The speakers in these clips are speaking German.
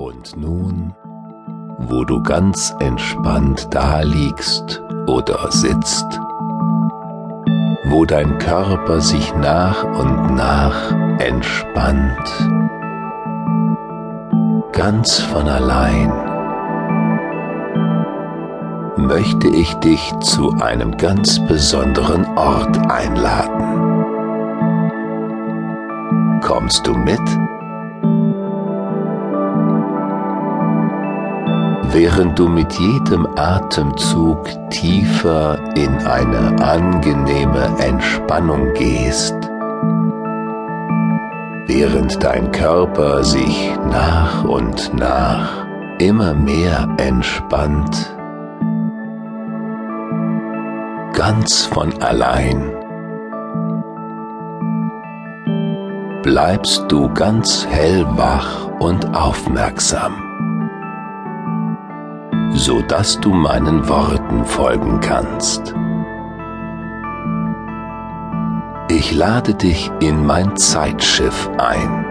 Und nun, wo du ganz entspannt daliegst oder sitzt, wo dein Körper sich nach und nach entspannt, ganz von allein, möchte ich dich zu einem ganz besonderen Ort einladen. Kommst du mit? Während du mit jedem Atemzug tiefer in eine angenehme Entspannung gehst, während dein Körper sich nach und nach immer mehr entspannt, ganz von allein. Bleibst du ganz hellwach und aufmerksam so dass du meinen Worten folgen kannst. Ich lade dich in mein Zeitschiff ein.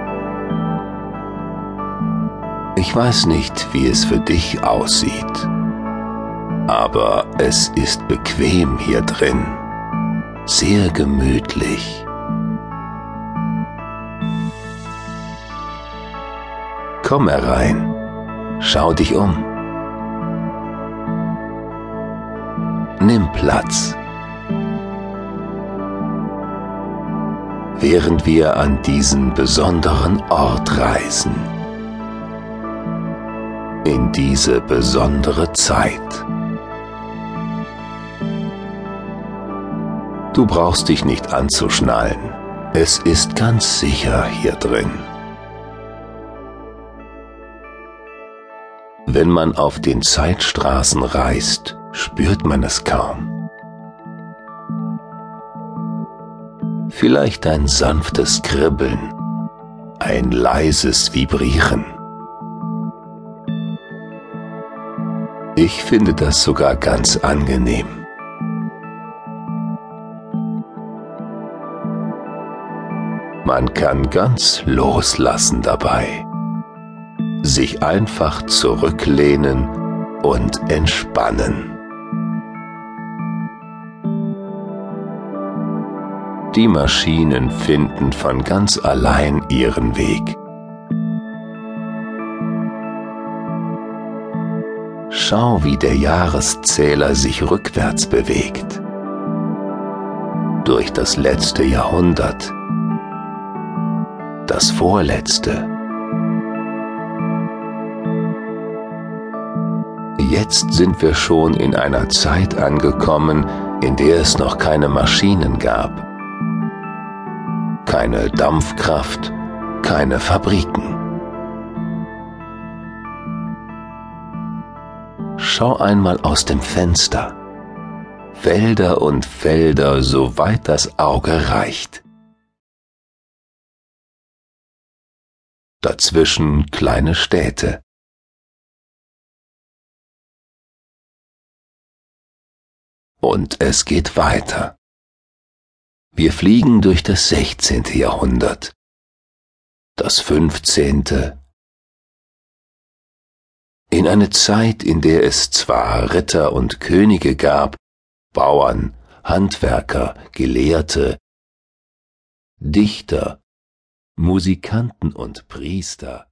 Ich weiß nicht, wie es für dich aussieht, aber es ist bequem hier drin, sehr gemütlich. Komm herein, schau dich um. Nimm Platz. Während wir an diesen besonderen Ort reisen. In diese besondere Zeit. Du brauchst dich nicht anzuschnallen. Es ist ganz sicher hier drin. Wenn man auf den Zeitstraßen reist, spürt man es kaum. Vielleicht ein sanftes Kribbeln, ein leises Vibrieren. Ich finde das sogar ganz angenehm. Man kann ganz loslassen dabei, sich einfach zurücklehnen und entspannen. Die Maschinen finden von ganz allein ihren Weg. Schau, wie der Jahreszähler sich rückwärts bewegt. Durch das letzte Jahrhundert. Das vorletzte. Jetzt sind wir schon in einer Zeit angekommen, in der es noch keine Maschinen gab keine Dampfkraft, keine Fabriken. Schau einmal aus dem Fenster. Felder und Felder, soweit das Auge reicht. Dazwischen kleine Städte. Und es geht weiter. Wir fliegen durch das 16. Jahrhundert, das 15. In eine Zeit, in der es zwar Ritter und Könige gab, Bauern, Handwerker, Gelehrte, Dichter, Musikanten und Priester,